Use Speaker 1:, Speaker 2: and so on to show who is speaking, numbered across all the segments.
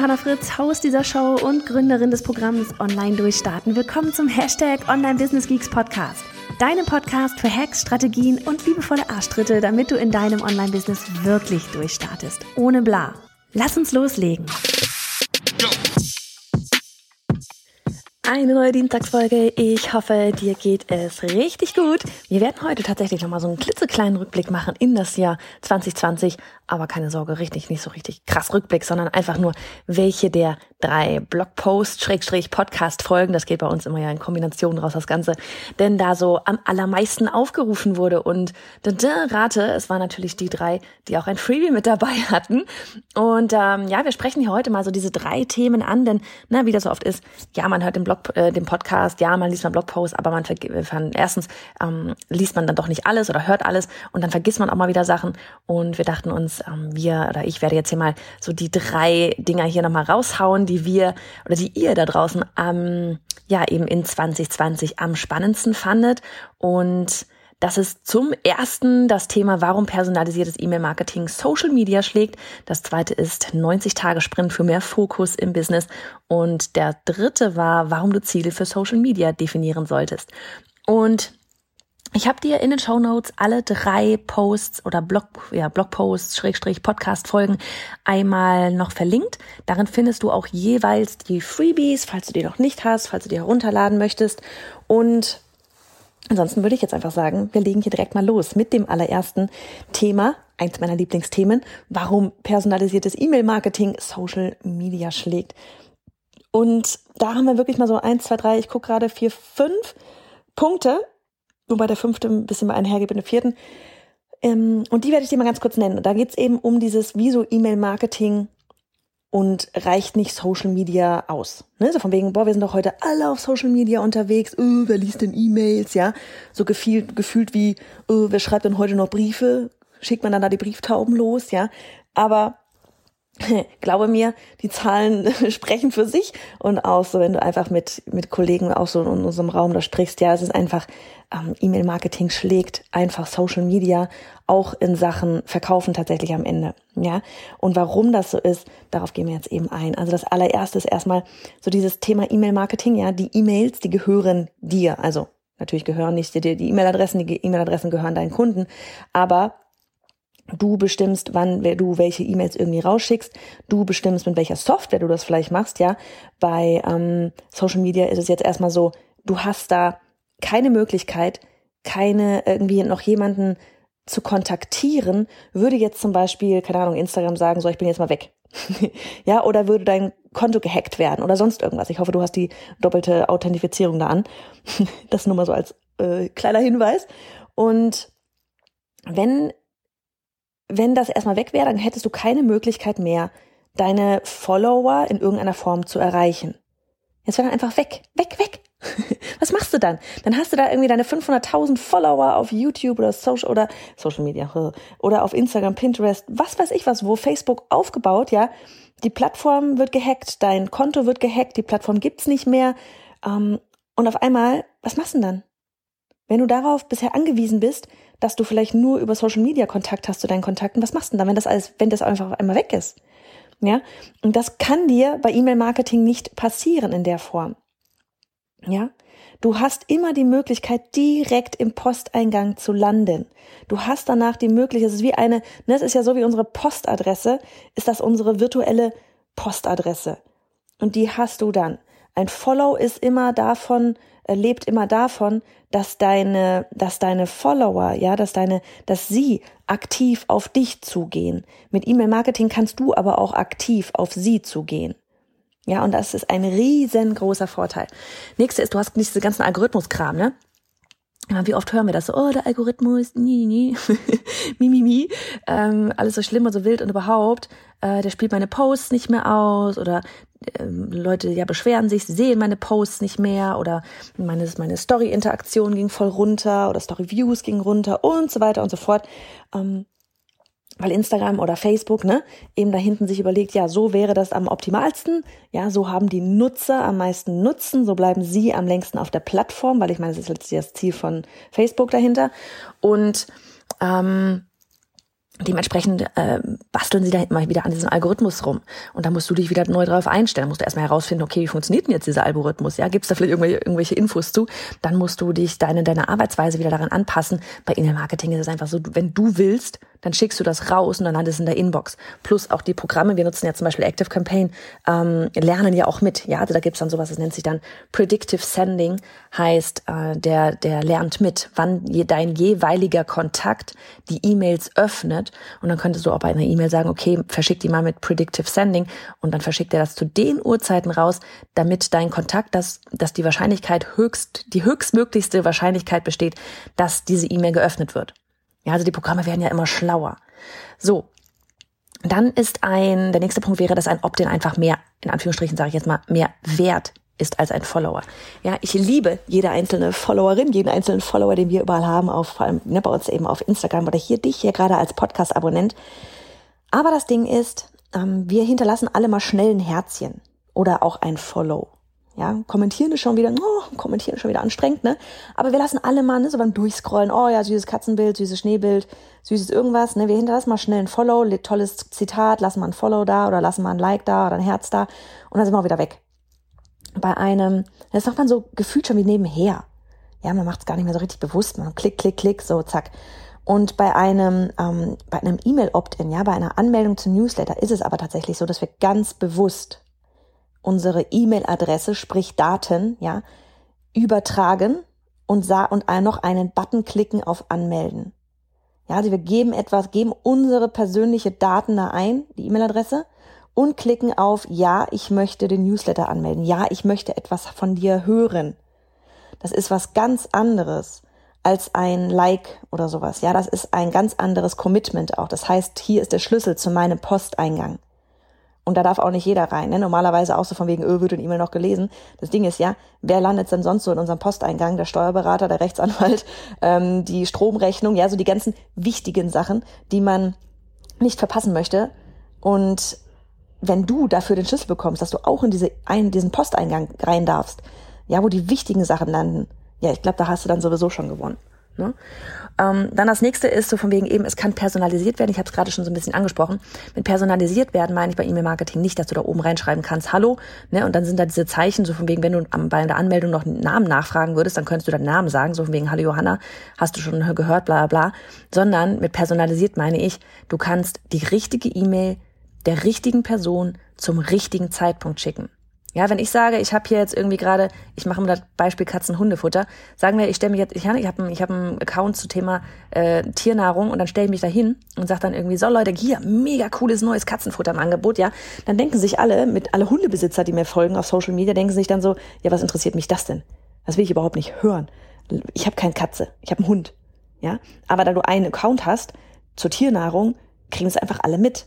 Speaker 1: Johanna Fritz, Haus dieser Show und Gründerin des Programms Online Durchstarten. Willkommen zum Hashtag Online Business Geeks Podcast. Deinem Podcast für Hacks, Strategien und liebevolle Arschtritte, damit du in deinem Online-Business wirklich durchstartest. Ohne bla. Lass uns loslegen. Eine neue Dienstagsfolge. Ich hoffe, dir geht es richtig gut. Wir werden heute tatsächlich nochmal so einen klitzekleinen Rückblick machen in das Jahr 2020. Aber keine Sorge, richtig, nicht so richtig krass Rückblick, sondern einfach nur, welche der drei Blogpost, Schrägstrich, Podcast-Folgen, das geht bei uns immer ja in Kombination raus, das Ganze, denn da so am allermeisten aufgerufen wurde. Und da, da, rate, es waren natürlich die drei, die auch ein Freebie mit dabei hatten. Und ähm, ja, wir sprechen hier heute mal so diese drei Themen an, denn, na, wie das so oft ist, ja, man hört den Blog äh, dem Podcast, ja, man liest mal Blogposts, aber man erstens ähm, liest man dann doch nicht alles oder hört alles und dann vergisst man auch mal wieder Sachen. Und wir dachten uns, ähm, wir oder ich werde jetzt hier mal so die drei Dinger hier nochmal raushauen, die wir oder die ihr da draußen ähm, ja eben in 2020 am spannendsten fandet. Und das ist zum ersten das Thema, warum personalisiertes E-Mail-Marketing Social Media schlägt. Das zweite ist 90 Tage Sprint für mehr Fokus im Business. Und der dritte war, warum du Ziele für Social Media definieren solltest. Und ich habe dir in den Show Notes alle drei Posts oder Blog, ja, Blogposts, Schrägstrich, Podcast-Folgen einmal noch verlinkt. Darin findest du auch jeweils die Freebies, falls du die noch nicht hast, falls du die herunterladen möchtest. Und Ansonsten würde ich jetzt einfach sagen, wir legen hier direkt mal los mit dem allerersten Thema, eins meiner Lieblingsthemen, warum personalisiertes E-Mail-Marketing Social Media schlägt. Und da haben wir wirklich mal so eins, zwei, drei, ich gucke gerade vier, fünf Punkte, wobei der fünfte ein bisschen einhergeht mit dem vierten. Ähm, und die werde ich dir mal ganz kurz nennen. Da geht es eben um dieses, wie so E-Mail-Marketing und reicht nicht Social Media aus. Ne? So von wegen, boah, wir sind doch heute alle auf Social Media unterwegs, öh, wer liest denn E-Mails, ja? So gefühlt, gefühlt wie, öh, wer schreibt denn heute noch Briefe? Schickt man dann da die Brieftauben los, ja? Aber glaube mir, die Zahlen sprechen für sich und auch so, wenn du einfach mit, mit Kollegen auch so in unserem Raum da sprichst, ja, es ist einfach, ähm, E-Mail-Marketing schlägt einfach Social Media auch in Sachen Verkaufen tatsächlich am Ende, ja. Und warum das so ist, darauf gehen wir jetzt eben ein. Also das allererste ist erstmal so dieses Thema E-Mail-Marketing, ja, die E-Mails, die gehören dir, also Natürlich gehören nicht dir die E-Mail-Adressen, die E-Mail-Adressen gehören deinen Kunden, aber Du bestimmst, wann du welche E-Mails irgendwie rausschickst. Du bestimmst, mit welcher Software du das vielleicht machst, ja. Bei ähm, Social Media ist es jetzt erstmal so, du hast da keine Möglichkeit, keine irgendwie noch jemanden zu kontaktieren, würde jetzt zum Beispiel, keine Ahnung, Instagram sagen, so, ich bin jetzt mal weg. ja, oder würde dein Konto gehackt werden oder sonst irgendwas. Ich hoffe, du hast die doppelte Authentifizierung da an. das nur mal so als äh, kleiner Hinweis. Und wenn wenn das erstmal weg wäre, dann hättest du keine Möglichkeit mehr, deine Follower in irgendeiner Form zu erreichen. Jetzt wäre dann einfach weg, weg, weg. Was machst du dann? Dann hast du da irgendwie deine 500.000 Follower auf YouTube oder Social oder Social Media oder auf Instagram, Pinterest, was weiß ich was, wo Facebook aufgebaut, ja. Die Plattform wird gehackt, dein Konto wird gehackt, die Plattform gibt's nicht mehr. Ähm, und auf einmal, was machst du denn dann? Wenn du darauf bisher angewiesen bist, dass du vielleicht nur über Social Media Kontakt hast zu deinen Kontakten, was machst du denn dann, wenn das alles, wenn das einfach einmal weg ist? Ja, und das kann dir bei E-Mail-Marketing nicht passieren in der Form. Ja, du hast immer die Möglichkeit, direkt im Posteingang zu landen. Du hast danach die Möglichkeit, es ist wie eine, ne, es ist ja so wie unsere Postadresse, ist das unsere virtuelle Postadresse. Und die hast du dann. Ein Follow ist immer davon, lebt immer davon, dass deine, dass deine Follower, ja, dass deine, dass sie aktiv auf dich zugehen. Mit E-Mail-Marketing kannst du aber auch aktiv auf sie zugehen. Ja, und das ist ein riesengroßer Vorteil. Nächste ist, du hast nicht diese ganzen Algorithmuskram, ne? Wie oft hören wir das? So, oh, der Algorithmus, nie, nie, mi, mi, mi, ähm, alles so schlimm und so wild und überhaupt, äh, der spielt meine Posts nicht mehr aus oder ähm, Leute ja beschweren sich, sie sehen meine Posts nicht mehr oder meine, meine Story-Interaktion ging voll runter oder Story-Views ging runter und so weiter und so fort. Ähm, weil Instagram oder Facebook, ne, eben da hinten sich überlegt, ja, so wäre das am optimalsten, ja, so haben die Nutzer am meisten Nutzen, so bleiben sie am längsten auf der Plattform, weil ich meine, das ist letztlich das Ziel von Facebook dahinter. Und ähm, Dementsprechend äh, basteln sie da mal wieder an diesem Algorithmus rum. Und da musst du dich wieder neu drauf einstellen. Musst du erstmal herausfinden, okay, wie funktioniert denn jetzt dieser Algorithmus? Ja, gibt's da vielleicht irgendwelche, irgendwelche Infos zu? Dann musst du dich deine, deine Arbeitsweise wieder daran anpassen. Bei E-Mail-Marketing ist es einfach so, wenn du willst, dann schickst du das raus und dann landet es in der Inbox. Plus auch die Programme, wir nutzen ja zum Beispiel Active Campaign, ähm, lernen ja auch mit. Ja, also da gibt's dann sowas, das nennt sich dann Predictive Sending, heißt, äh, der, der lernt mit, wann je, dein jeweiliger Kontakt die E-Mails öffnet. Und dann könntest du auch bei einer E-Mail sagen, okay, verschick die mal mit Predictive Sending und dann verschickt er das zu den Uhrzeiten raus, damit dein Kontakt, dass, dass die Wahrscheinlichkeit höchst, die höchstmöglichste Wahrscheinlichkeit besteht, dass diese E-Mail geöffnet wird. Ja, also die Programme werden ja immer schlauer. So. Dann ist ein, der nächste Punkt wäre, dass ein Opt-in einfach mehr, in Anführungsstrichen sage ich jetzt mal, mehr wert ist als ein Follower. Ja, ich liebe jede einzelne Followerin, jeden einzelnen Follower, den wir überall haben, auf, vor allem ne, bei uns eben auf Instagram oder hier dich hier gerade als Podcast-Abonnent. Aber das Ding ist, ähm, wir hinterlassen alle mal schnell ein Herzchen oder auch ein Follow. Ja, kommentieren ist schon wieder, oh, kommentieren ist schon wieder anstrengend, ne? Aber wir lassen alle mal, ne, so beim Durchscrollen, oh ja, süßes Katzenbild, süßes Schneebild, süßes irgendwas, ne? Wir hinterlassen mal schnell ein Follow, tolles Zitat, lassen mal ein Follow da oder lassen mal ein Like da oder ein Herz da und dann sind wir auch wieder weg. Bei einem, das macht man so gefühlt schon wie nebenher. Ja, man macht es gar nicht mehr so richtig bewusst, man klick, klick, klick, so zack. Und bei einem, ähm, bei einem E-Mail-Opt-in, ja, bei einer Anmeldung zum Newsletter ist es aber tatsächlich so, dass wir ganz bewusst unsere E-Mail-Adresse, sprich Daten, ja, übertragen und sah und noch einen Button klicken auf Anmelden. Ja, also wir geben etwas, geben unsere persönliche Daten da ein, die E-Mail-Adresse, und klicken auf Ja, ich möchte den Newsletter anmelden. Ja, ich möchte etwas von dir hören. Das ist was ganz anderes als ein Like oder sowas. Ja, das ist ein ganz anderes Commitment auch. Das heißt, hier ist der Schlüssel zu meinem Posteingang. Und da darf auch nicht jeder rein. Ne? Normalerweise auch so von wegen, öh, wird ein E-Mail noch gelesen. Das Ding ist ja, wer landet denn sonst so in unserem Posteingang? Der Steuerberater, der Rechtsanwalt, ähm, die Stromrechnung, ja, so die ganzen wichtigen Sachen, die man nicht verpassen möchte. Und wenn du dafür den Schlüssel bekommst, dass du auch in diese, in diesen Posteingang rein darfst, ja, wo die wichtigen Sachen landen, ja, ich glaube, da hast du dann sowieso schon gewonnen. Ne? Ähm, dann das nächste ist so von wegen eben, es kann personalisiert werden. Ich habe es gerade schon so ein bisschen angesprochen. Mit personalisiert werden meine ich bei E-Mail-Marketing nicht, dass du da oben reinschreiben kannst, hallo, ne? Und dann sind da diese Zeichen, so von wegen, wenn du bei der Anmeldung noch einen Namen nachfragen würdest, dann könntest du deinen Namen sagen, so von wegen, hallo Johanna, hast du schon gehört, bla bla bla. Sondern mit personalisiert meine ich, du kannst die richtige E-Mail der richtigen Person zum richtigen Zeitpunkt schicken. Ja, wenn ich sage, ich habe hier jetzt irgendwie gerade, ich mache mal das Beispiel Katzen-Hundefutter, sagen wir, ich stelle mich jetzt, ich, habe ich hab einen Account zu Thema äh, Tiernahrung und dann stelle ich mich da hin und sage dann irgendwie, so Leute, hier, mega cooles neues Katzenfutter im Angebot, ja. Dann denken sich alle, mit alle Hundebesitzer, die mir folgen auf Social Media, denken sich dann so, ja, was interessiert mich das denn? Das will ich überhaupt nicht hören. Ich habe keine Katze, ich habe einen Hund, ja. Aber da du einen Account hast zur Tiernahrung, kriegen es einfach alle mit.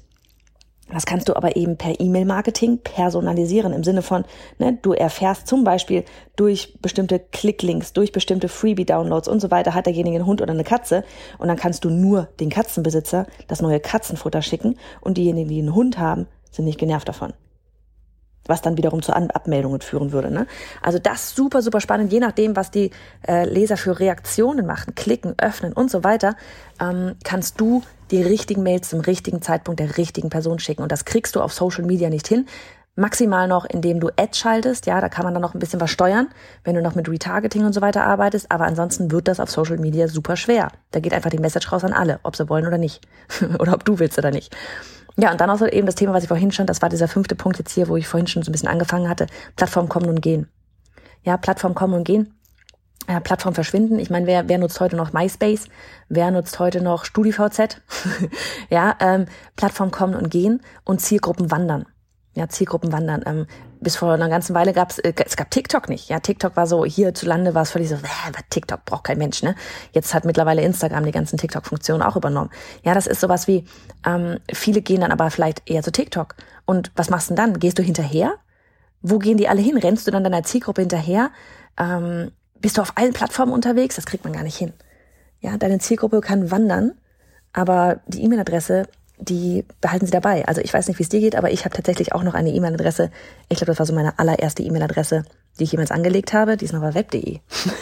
Speaker 1: Das kannst du aber eben per E-Mail-Marketing personalisieren im Sinne von, ne, du erfährst zum Beispiel durch bestimmte Klicklinks, durch bestimmte Freebie-Downloads und so weiter, hat derjenige einen Hund oder eine Katze und dann kannst du nur den Katzenbesitzer das neue Katzenfutter schicken und diejenigen, die einen Hund haben, sind nicht genervt davon was dann wiederum zu Abmeldungen führen würde. Ne? Also das super, super spannend, je nachdem, was die äh, Leser für Reaktionen machen, klicken, öffnen und so weiter, ähm, kannst du die richtigen Mails zum richtigen Zeitpunkt der richtigen Person schicken. Und das kriegst du auf Social Media nicht hin. Maximal noch, indem du Ads schaltest, ja, da kann man dann noch ein bisschen was steuern, wenn du noch mit Retargeting und so weiter arbeitest, aber ansonsten wird das auf Social Media super schwer. Da geht einfach die Message raus an alle, ob sie wollen oder nicht. oder ob du willst oder nicht. Ja, und dann auch so eben das Thema, was ich vorhin schon, das war dieser fünfte Punkt jetzt hier, wo ich vorhin schon so ein bisschen angefangen hatte, Plattform kommen und gehen. Ja, Plattform kommen und gehen. Ja, Plattform verschwinden. Ich meine, wer, wer nutzt heute noch MySpace? Wer nutzt heute noch StudiVZ? ja, ähm, Plattform kommen und gehen und Zielgruppen wandern ja, Zielgruppen wandern. Ähm, bis vor einer ganzen Weile gab's, äh, es gab TikTok nicht. Ja, TikTok war so, hierzulande war es völlig so, äh, TikTok braucht kein Mensch, ne? Jetzt hat mittlerweile Instagram die ganzen TikTok-Funktionen auch übernommen. Ja, das ist sowas wie, ähm, viele gehen dann aber vielleicht eher zu TikTok. Und was machst du denn dann? Gehst du hinterher? Wo gehen die alle hin? Rennst du dann deiner Zielgruppe hinterher? Ähm, bist du auf allen Plattformen unterwegs? Das kriegt man gar nicht hin. Ja, deine Zielgruppe kann wandern, aber die E-Mail-Adresse die behalten sie dabei. Also ich weiß nicht, wie es dir geht, aber ich habe tatsächlich auch noch eine E-Mail-Adresse. Ich glaube, das war so meine allererste E-Mail-Adresse, die ich jemals angelegt habe. Die ist noch bei web.de.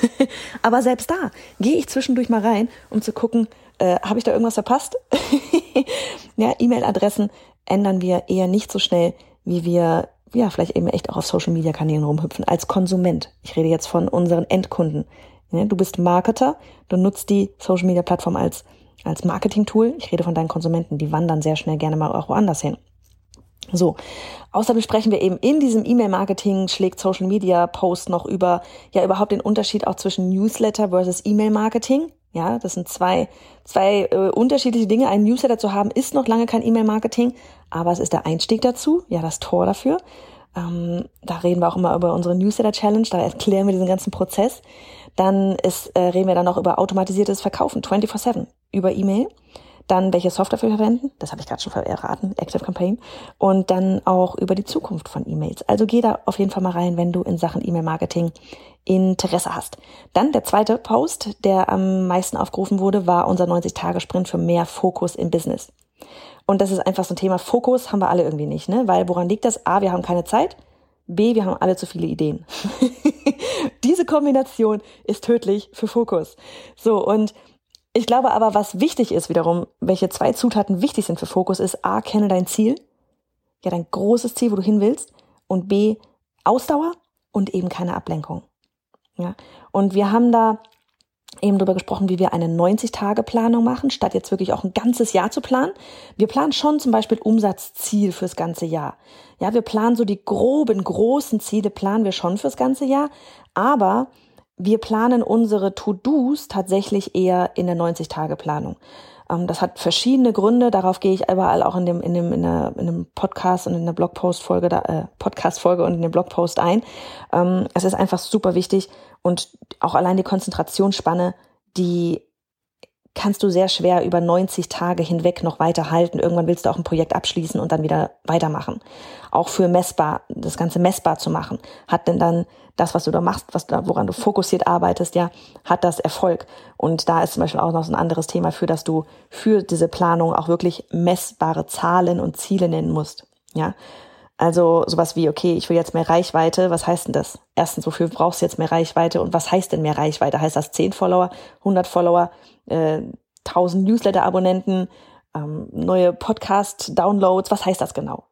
Speaker 1: aber selbst da gehe ich zwischendurch mal rein, um zu gucken, äh, habe ich da irgendwas verpasst? ja, E-Mail-Adressen ändern wir eher nicht so schnell, wie wir ja vielleicht eben echt auch auf Social-Media-Kanälen rumhüpfen als Konsument. Ich rede jetzt von unseren Endkunden. Ja, du bist Marketer, du nutzt die Social-Media-Plattform als als Marketing-Tool. Ich rede von deinen Konsumenten, die wandern sehr schnell gerne mal auch woanders hin. So, außerdem sprechen wir eben in diesem E-Mail-Marketing, schlägt Social Media Post noch über, ja, überhaupt den Unterschied auch zwischen Newsletter versus E-Mail-Marketing. Ja, das sind zwei, zwei äh, unterschiedliche Dinge. Ein Newsletter zu haben ist noch lange kein E-Mail-Marketing, aber es ist der Einstieg dazu, ja, das Tor dafür. Ähm, da reden wir auch immer über unsere Newsletter-Challenge, da erklären wir diesen ganzen Prozess. Dann ist, äh, reden wir dann auch über automatisiertes Verkaufen, 24-7, über E-Mail dann welche Software wir verwenden, das habe ich gerade schon erraten, Active Campaign, und dann auch über die Zukunft von E-Mails. Also geh da auf jeden Fall mal rein, wenn du in Sachen E-Mail-Marketing Interesse hast. Dann der zweite Post, der am meisten aufgerufen wurde, war unser 90-Tage-Sprint für mehr Fokus im Business. Und das ist einfach so ein Thema. Fokus haben wir alle irgendwie nicht, ne? Weil woran liegt das? A, wir haben keine Zeit. B, wir haben alle zu viele Ideen. Diese Kombination ist tödlich für Fokus. So, und ich glaube aber, was wichtig ist wiederum, welche zwei Zutaten wichtig sind für Fokus, ist A, kenne dein Ziel, ja, dein großes Ziel, wo du hin willst, und B, Ausdauer und eben keine Ablenkung. Ja, und wir haben da eben darüber gesprochen, wie wir eine 90-Tage-Planung machen, statt jetzt wirklich auch ein ganzes Jahr zu planen. Wir planen schon zum Beispiel Umsatzziel fürs ganze Jahr. Ja, wir planen so die groben, großen Ziele planen wir schon fürs ganze Jahr, aber wir planen unsere To-Dos tatsächlich eher in der 90-Tage-Planung. Ähm, das hat verschiedene Gründe. Darauf gehe ich überall auch in dem, in dem, in der, in dem Podcast und in der Blogpost-Folge, äh, Podcast-Folge und in dem Blogpost ein. Ähm, es ist einfach super wichtig und auch allein die Konzentrationsspanne, die kannst du sehr schwer über 90 Tage hinweg noch weiterhalten. Irgendwann willst du auch ein Projekt abschließen und dann wieder weitermachen. Auch für messbar, das Ganze messbar zu machen. Hat denn dann das, was du da machst, was da, woran du fokussiert arbeitest, ja, hat das Erfolg. Und da ist zum Beispiel auch noch so ein anderes Thema für, dass du für diese Planung auch wirklich messbare Zahlen und Ziele nennen musst. Ja. Also sowas wie, okay, ich will jetzt mehr Reichweite. Was heißt denn das? Erstens, wofür brauchst du jetzt mehr Reichweite? Und was heißt denn mehr Reichweite? Heißt das 10 Follower, 100 Follower, äh, 1000 Newsletter-Abonnenten, ähm, neue Podcast-Downloads? Was heißt das genau?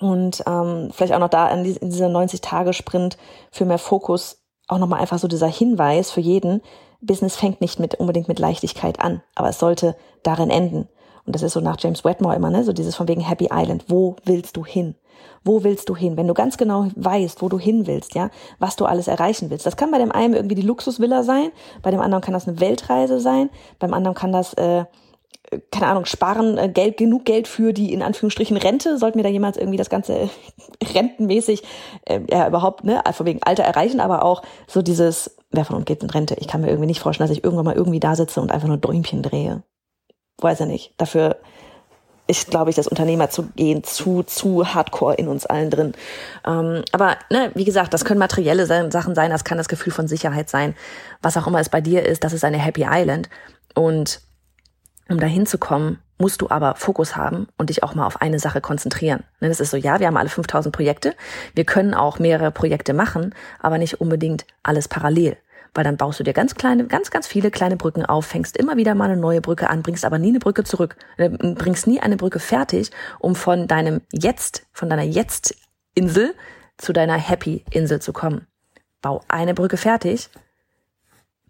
Speaker 1: Und ähm, vielleicht auch noch da in, dieser 90-Tage-Sprint für mehr Fokus auch nochmal einfach so dieser Hinweis für jeden, Business fängt nicht mit unbedingt mit Leichtigkeit an, aber es sollte darin enden. Und das ist so nach James Wetmore immer, ne? So dieses von wegen Happy Island. Wo willst du hin? Wo willst du hin? Wenn du ganz genau weißt, wo du hin willst, ja, was du alles erreichen willst. Das kann bei dem einen irgendwie die Luxusvilla sein, bei dem anderen kann das eine Weltreise sein, beim anderen kann das, äh, keine Ahnung, sparen äh, Geld, genug Geld für die in Anführungsstrichen Rente. Sollten wir da jemals irgendwie das Ganze rentenmäßig äh, ja überhaupt, ne, von wegen Alter erreichen, aber auch so dieses, wer von uns geht in Rente? Ich kann mir irgendwie nicht vorstellen, dass ich irgendwann mal irgendwie da sitze und einfach nur Däumchen drehe weiß ich nicht. Dafür ist, glaube ich, das Unternehmer zu gehen zu, zu hardcore in uns allen drin. Ähm, aber ne, wie gesagt, das können materielle Sachen sein, das kann das Gefühl von Sicherheit sein. Was auch immer es bei dir ist, das ist eine Happy Island. Und um dahin zu kommen, musst du aber Fokus haben und dich auch mal auf eine Sache konzentrieren. Ne, das ist so, ja, wir haben alle 5000 Projekte. Wir können auch mehrere Projekte machen, aber nicht unbedingt alles parallel weil dann baust du dir ganz kleine, ganz, ganz viele kleine Brücken auf, fängst immer wieder mal eine neue Brücke an, bringst aber nie eine Brücke zurück, äh, bringst nie eine Brücke fertig, um von deinem Jetzt, von deiner Jetzt-Insel zu deiner Happy-Insel zu kommen. Bau eine Brücke fertig,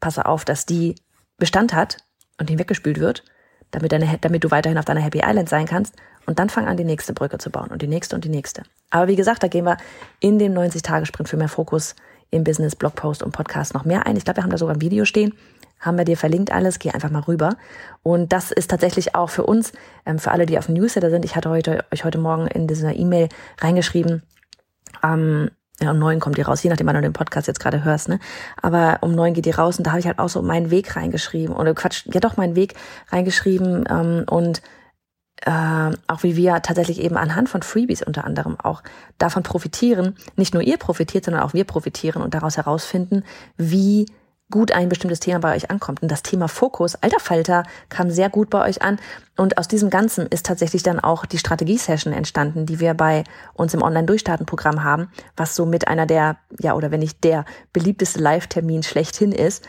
Speaker 1: passe auf, dass die Bestand hat und hinweggespült wird, damit, deine, damit du weiterhin auf deiner Happy Island sein kannst. Und dann fang an, die nächste Brücke zu bauen und die nächste und die nächste. Aber wie gesagt, da gehen wir in dem 90-Tage-Sprint für mehr Fokus im Business, Blogpost und Podcast noch mehr ein. Ich glaube, wir haben da sogar ein Video stehen. Haben wir dir verlinkt alles, geh einfach mal rüber. Und das ist tatsächlich auch für uns, ähm, für alle, die auf dem Newsletter sind. Ich hatte heute, euch heute Morgen in dieser E-Mail reingeschrieben, ähm, ja, um neun kommt die raus, je nachdem, wann du den Podcast jetzt gerade hörst, ne? Aber um neun geht die raus und da habe ich halt auch so meinen Weg reingeschrieben. Oder Quatsch, ja doch meinen Weg reingeschrieben ähm, und äh, auch wie wir tatsächlich eben anhand von Freebies unter anderem auch davon profitieren, nicht nur ihr profitiert, sondern auch wir profitieren und daraus herausfinden, wie gut ein bestimmtes Thema bei euch ankommt. Und das Thema Fokus, alter Falter, kam sehr gut bei euch an. Und aus diesem Ganzen ist tatsächlich dann auch die Strategie-Session entstanden, die wir bei uns im Online-Durchstarten-Programm haben, was so mit einer der, ja, oder wenn nicht der beliebteste Live-Termin schlechthin ist.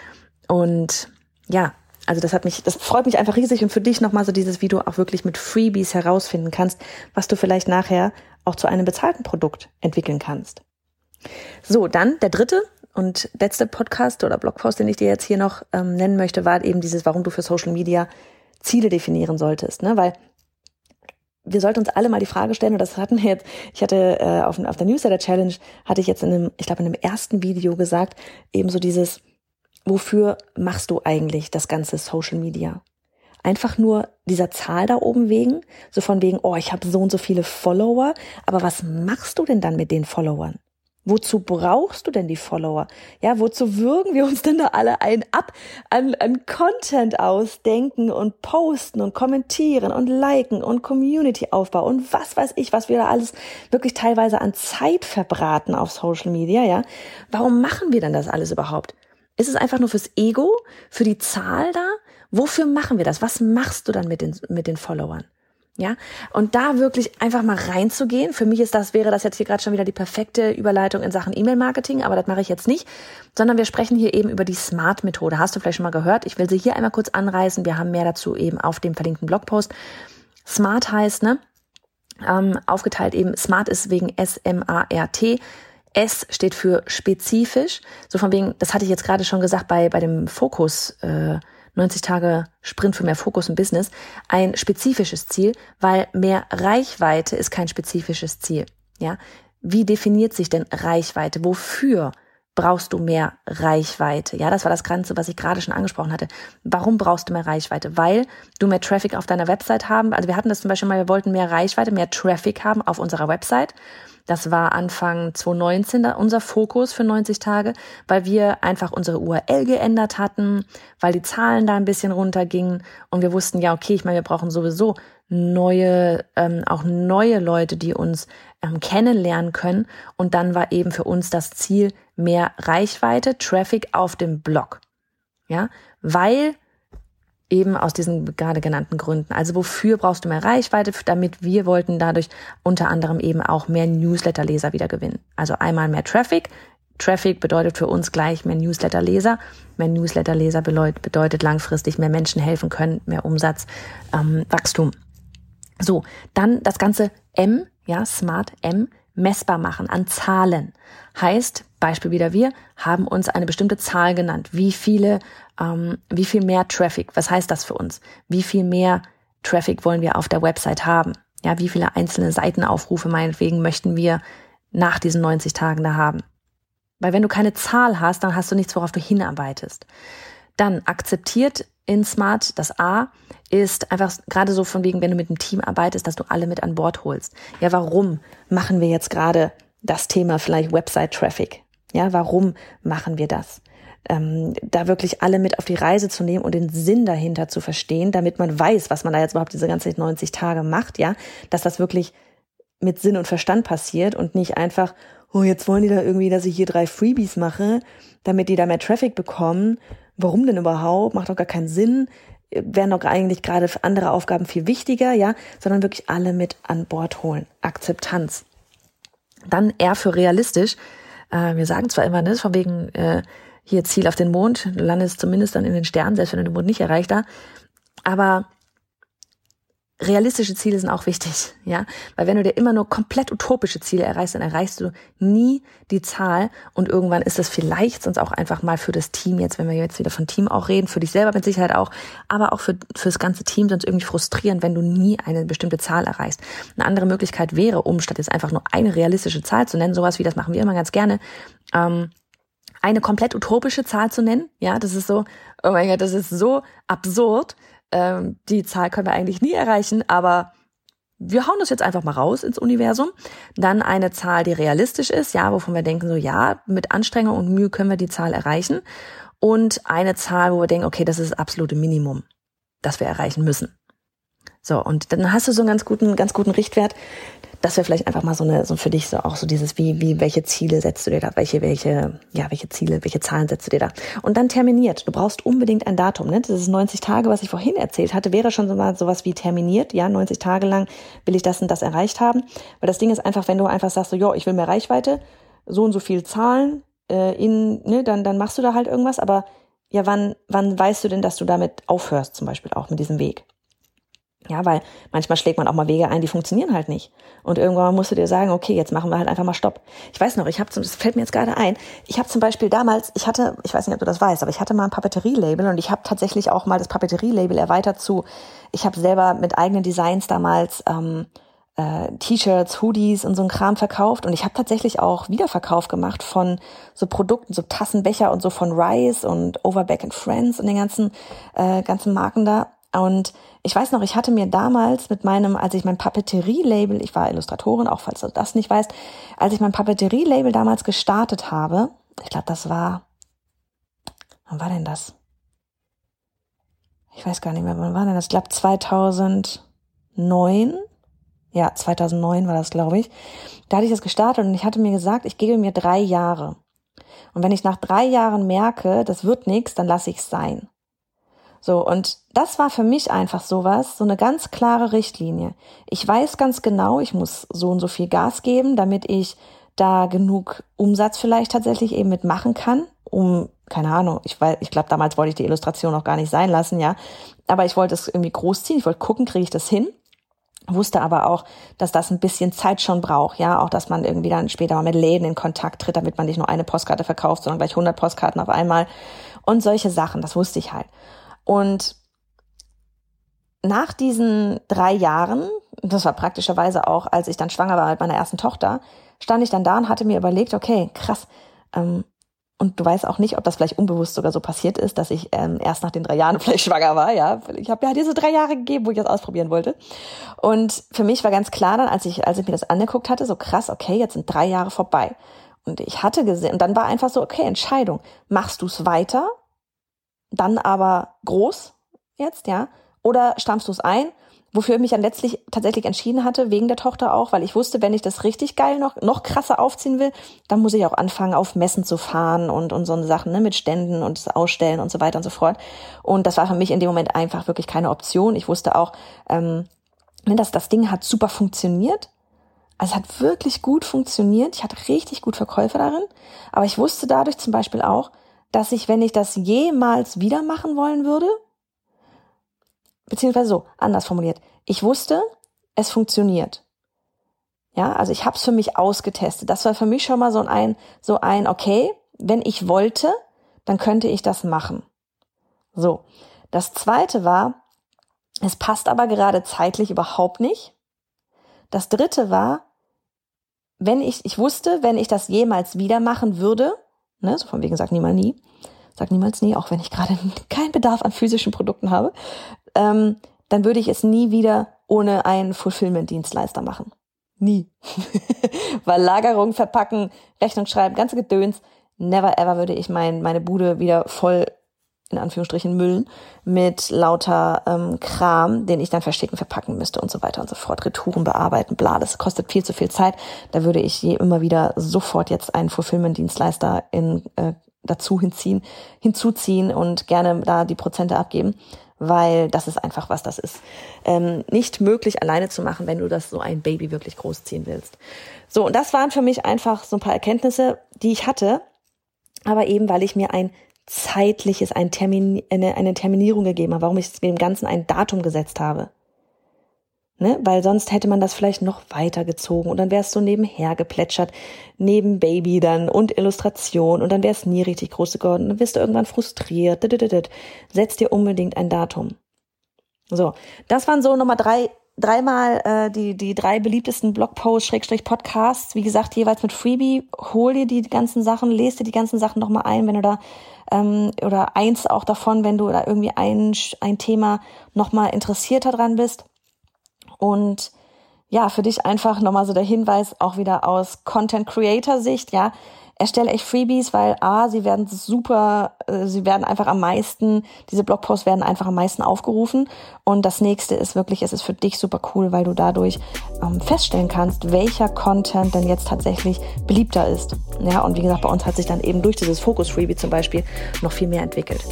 Speaker 1: Und ja, Also das hat mich, das freut mich einfach riesig und für dich nochmal so dieses, wie du auch wirklich mit Freebies herausfinden kannst, was du vielleicht nachher auch zu einem bezahlten Produkt entwickeln kannst. So, dann der dritte und letzte Podcast oder Blogpost, den ich dir jetzt hier noch ähm, nennen möchte, war eben dieses, warum du für Social Media Ziele definieren solltest, ne? Weil wir sollten uns alle mal die Frage stellen, und das hatten wir jetzt, ich hatte äh, auf, auf der Newsletter Challenge, hatte ich jetzt in einem, ich glaube in einem ersten Video gesagt, eben so dieses, wofür machst du eigentlich das ganze Social Media? Einfach nur dieser Zahl da oben wegen, so von wegen, oh, ich habe so und so viele Follower, aber was machst du denn dann mit den Followern? Wozu brauchst du denn die Follower? Ja, wozu würgen wir uns denn da alle ein ab an, an Content ausdenken und posten und kommentieren und liken und Community-Aufbau und was weiß ich, was wir da alles wirklich teilweise an Zeit verbraten auf Social Media, ja? Warum machen wir denn das alles überhaupt? Ist es einfach nur fürs Ego, für die Zahl da? Wofür machen wir das? Was machst du dann mit den, mit den Followern? Ja, und da wirklich einfach mal reinzugehen. Für mich ist das, wäre das jetzt hier gerade schon wieder die perfekte Überleitung in Sachen E-Mail-Marketing, aber das mache ich jetzt nicht, sondern wir sprechen hier eben über die Smart-Methode. Hast du vielleicht schon mal gehört? Ich will sie hier einmal kurz anreißen. Wir haben mehr dazu eben auf dem verlinkten Blogpost. Smart heißt, ne, ähm, aufgeteilt eben, Smart ist wegen S-M-A-R-T. S steht für spezifisch. So von wegen, das hatte ich jetzt gerade schon gesagt bei, bei dem Fokus, äh, 90 Tage Sprint für mehr Fokus im Business, ein spezifisches Ziel, weil mehr Reichweite ist kein spezifisches Ziel. Ja, wie definiert sich denn Reichweite? Wofür brauchst du mehr Reichweite? Ja, das war das Ganze, was ich gerade schon angesprochen hatte. Warum brauchst du mehr Reichweite? Weil du mehr Traffic auf deiner Website haben. Also wir hatten das zum Beispiel mal, wir wollten mehr Reichweite, mehr Traffic haben auf unserer Website. Das war Anfang 2019 unser Fokus für 90 Tage, weil wir einfach unsere URL geändert hatten, weil die Zahlen da ein bisschen runtergingen und wir wussten, ja, okay, ich meine, wir brauchen sowieso neue, ähm, auch neue Leute, die uns ähm, kennenlernen können. Und dann war eben für uns das Ziel mehr Reichweite, Traffic auf dem Blog. Ja, weil eben aus diesen gerade genannten Gründen. Also wofür brauchst du mehr Reichweite? Damit wir wollten dadurch unter anderem eben auch mehr Newsletter-Leser wieder gewinnen. Also einmal mehr Traffic. Traffic bedeutet für uns gleich mehr Newsletter-Leser. Mehr Newsletter-Leser bedeutet langfristig mehr Menschen helfen können, mehr Umsatz, ähm, Wachstum. So, dann das ganze M, ja, Smart M, messbar machen an Zahlen. Heißt, Beispiel wieder wir, haben uns eine bestimmte Zahl genannt. Wie viele, ähm, wie viel mehr Traffic? Was heißt das für uns? Wie viel mehr Traffic wollen wir auf der Website haben? Ja, wie viele einzelne Seitenaufrufe meinetwegen möchten wir nach diesen 90 Tagen da haben? Weil wenn du keine Zahl hast, dann hast du nichts, worauf du hinarbeitest. Dann akzeptiert in Smart, das A, ist einfach gerade so von wegen, wenn du mit einem Team arbeitest, dass du alle mit an Bord holst. Ja, warum machen wir jetzt gerade das Thema vielleicht Website-Traffic? Ja, warum machen wir das? Ähm, da wirklich alle mit auf die Reise zu nehmen und den Sinn dahinter zu verstehen, damit man weiß, was man da jetzt überhaupt diese ganzen 90 Tage macht, ja, dass das wirklich mit Sinn und Verstand passiert und nicht einfach, oh, jetzt wollen die da irgendwie, dass ich hier drei Freebies mache, damit die da mehr Traffic bekommen warum denn überhaupt? Macht doch gar keinen Sinn. Wären doch eigentlich gerade für andere Aufgaben viel wichtiger, ja, sondern wirklich alle mit an Bord holen. Akzeptanz. Dann eher für realistisch. Äh, wir sagen zwar immer, ne, von wegen äh, hier Ziel auf den Mond, du landest zumindest dann in den Sternen, selbst wenn du den Mond nicht erreicht da. Aber realistische Ziele sind auch wichtig, ja, weil wenn du dir immer nur komplett utopische Ziele erreichst, dann erreichst du nie die Zahl und irgendwann ist das vielleicht sonst auch einfach mal für das Team jetzt, wenn wir jetzt wieder von Team auch reden, für dich selber mit Sicherheit auch, aber auch für, für das ganze Team sonst irgendwie frustrierend, wenn du nie eine bestimmte Zahl erreichst. Eine andere Möglichkeit wäre, um statt jetzt einfach nur eine realistische Zahl zu nennen, sowas wie das machen wir immer ganz gerne, ähm, eine komplett utopische Zahl zu nennen, ja, das ist so, oh mein Gott, das ist so absurd, ähm, die Zahl können wir eigentlich nie erreichen, aber wir hauen das jetzt einfach mal raus ins Universum. Dann eine Zahl, die realistisch ist, ja, wovon wir denken, so ja, mit Anstrengung und Mühe können wir die Zahl erreichen. Und eine Zahl, wo wir denken, okay, das ist das absolute Minimum, das wir erreichen müssen. So, und dann hast du so einen ganz guten, ganz guten Richtwert das wäre vielleicht einfach mal so eine, so für dich so auch so dieses, wie, wie, welche Ziele setzt du dir da, welche, welche, ja, welche Ziele, welche Zahlen setzt du dir da? Und dann terminiert. Du brauchst unbedingt ein Datum, ne? Das ist 90 Tage, was ich vorhin erzählt hatte, wäre schon so mal sowas wie terminiert, ja, 90 Tage lang will ich das und das erreicht haben. Weil das Ding ist einfach, wenn du einfach sagst, so, jo, ich will mehr Reichweite, so und so viel Zahlen, äh, in, ne, dann, dann machst du da halt irgendwas, aber ja, wann, wann weißt du denn, dass du damit aufhörst, zum Beispiel auch mit diesem Weg? Ja, weil manchmal schlägt man auch mal Wege ein, die funktionieren halt nicht. Und irgendwann musst du dir sagen, okay, jetzt machen wir halt einfach mal Stopp. Ich weiß noch, ich habe, das fällt mir jetzt gerade ein, ich habe zum Beispiel damals, ich hatte, ich weiß nicht, ob du das weißt, aber ich hatte mal ein Papeterie-Label und ich habe tatsächlich auch mal das Papeterie-Label erweitert zu, ich habe selber mit eigenen Designs damals ähm, äh, T-Shirts, Hoodies und so ein Kram verkauft und ich habe tatsächlich auch Wiederverkauf gemacht von so Produkten, so Tassenbecher und so von Rice und Overback and Friends und den ganzen äh, ganzen Marken da und ich weiß noch, ich hatte mir damals mit meinem, als ich mein Papeterie-Label, ich war Illustratorin, auch falls du das nicht weißt, als ich mein Papeterie-Label damals gestartet habe, ich glaube, das war, wann war denn das? Ich weiß gar nicht mehr, wann war denn das? Ich glaube 2009. Ja, 2009 war das, glaube ich. Da hatte ich das gestartet und ich hatte mir gesagt, ich gebe mir drei Jahre. Und wenn ich nach drei Jahren merke, das wird nichts, dann lasse ich es sein. So, und das war für mich einfach sowas, so eine ganz klare Richtlinie. Ich weiß ganz genau, ich muss so und so viel Gas geben, damit ich da genug Umsatz vielleicht tatsächlich eben mitmachen kann, um, keine Ahnung, ich weiß, ich glaube, damals wollte ich die Illustration noch gar nicht sein lassen, ja. Aber ich wollte es irgendwie großziehen, ich wollte gucken, kriege ich das hin wusste aber auch, dass das ein bisschen Zeit schon braucht, ja, auch dass man irgendwie dann später mal mit Läden in Kontakt tritt, damit man nicht nur eine Postkarte verkauft, sondern gleich 100 Postkarten auf einmal und solche Sachen, das wusste ich halt. Und nach diesen drei Jahren, das war praktischerweise auch, als ich dann schwanger war mit meiner ersten Tochter, stand ich dann da und hatte mir überlegt, okay, krass, ähm, und du weißt auch nicht, ob das vielleicht unbewusst sogar so passiert ist, dass ich ähm, erst nach den drei Jahren vielleicht schwanger war. Ja, ich habe ja diese drei Jahre gegeben, wo ich das ausprobieren wollte. Und für mich war ganz klar dann, als ich als ich mir das angeguckt hatte, so krass, okay, jetzt sind drei Jahre vorbei. Und ich hatte gesehen, und dann war einfach so, okay, Entscheidung, machst du es weiter, dann aber groß jetzt, ja, oder stampfst du es ein wofür ich mich dann letztlich tatsächlich entschieden hatte, wegen der Tochter auch, weil ich wusste, wenn ich das richtig geil noch, noch krasser aufziehen will, dann muss ich auch anfangen, auf Messen zu fahren und, und so Sachen, ne, mit Ständen und das Ausstellen und so weiter und so fort. Und das war für mich in dem Moment einfach wirklich keine Option. Ich wusste auch, ähm, wenn das, das Ding hat super funktioniert. Also es hat wirklich gut funktioniert. Ich hatte richtig gut Verkäufer darin. Aber ich wusste dadurch zum Beispiel auch, dass ich, wenn ich das jemals wieder machen wollen würde, beziehungsweise so, anders formuliert. Ich wusste, es funktioniert. Ja, also ich habe es für mich ausgetestet. Das war für mich schon mal so ein, so ein, okay, wenn ich wollte, dann könnte ich das machen. So. Das zweite war, es passt aber gerade zeitlich überhaupt nicht. Das dritte war, wenn ich, ich wusste, wenn ich das jemals wieder machen würde, ne, so von wegen sag niemals nie, sag niemals nie, auch wenn ich gerade keinen Bedarf an physischen Produkten habe, ähm, dann würde ich es nie wieder ohne einen Fulfillment-Dienstleister machen. Nie. Weil Lagerung, Verpacken, Rechnung schreiben, ganze Gedöns, never ever würde ich mein, meine Bude wieder voll in Anführungsstrichen müllen mit lauter ähm, Kram, den ich dann verstecken, verpacken müsste und so weiter und so fort. Retouren bearbeiten, bla, das kostet viel zu viel Zeit. Da würde ich je immer wieder sofort jetzt einen Fulfillment-Dienstleister in, äh, dazu hinziehen, hinzuziehen und gerne da die Prozente abgeben weil das ist einfach, was das ist. Ähm, nicht möglich alleine zu machen, wenn du das so ein Baby wirklich großziehen willst. So, und das waren für mich einfach so ein paar Erkenntnisse, die ich hatte, aber eben, weil ich mir ein zeitliches, ein Termin, eine, eine Terminierung gegeben habe, warum ich dem Ganzen ein Datum gesetzt habe. Ne? Weil sonst hätte man das vielleicht noch weiter gezogen und dann wärst du nebenher geplätschert, neben Baby dann und Illustration und dann wär's nie richtig groß geworden. Dann wirst du irgendwann frustriert. Setz dir unbedingt ein Datum. So, das waren so Nummer drei, dreimal äh, die, die drei beliebtesten Blogposts, Schrägstrich Podcasts, wie gesagt, jeweils mit Freebie. Hol dir die ganzen Sachen, lest dir die ganzen Sachen nochmal ein, wenn du da ähm, oder eins auch davon, wenn du da irgendwie ein, ein Thema nochmal interessierter dran bist. Und ja, für dich einfach nochmal so der Hinweis auch wieder aus Content Creator Sicht, ja, erstelle echt Freebies, weil A, sie werden super, äh, sie werden einfach am meisten, diese Blogposts werden einfach am meisten aufgerufen. Und das nächste ist wirklich, es ist für dich super cool, weil du dadurch ähm, feststellen kannst, welcher Content denn jetzt tatsächlich beliebter ist. Ja, und wie gesagt, bei uns hat sich dann eben durch dieses Fokus-Freebie zum Beispiel noch viel mehr entwickelt.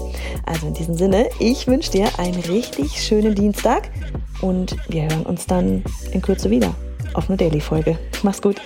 Speaker 1: Also in diesem Sinne, ich wünsche dir einen richtig schönen Dienstag und wir hören uns dann in Kürze wieder auf eine Daily-Folge. Mach's gut.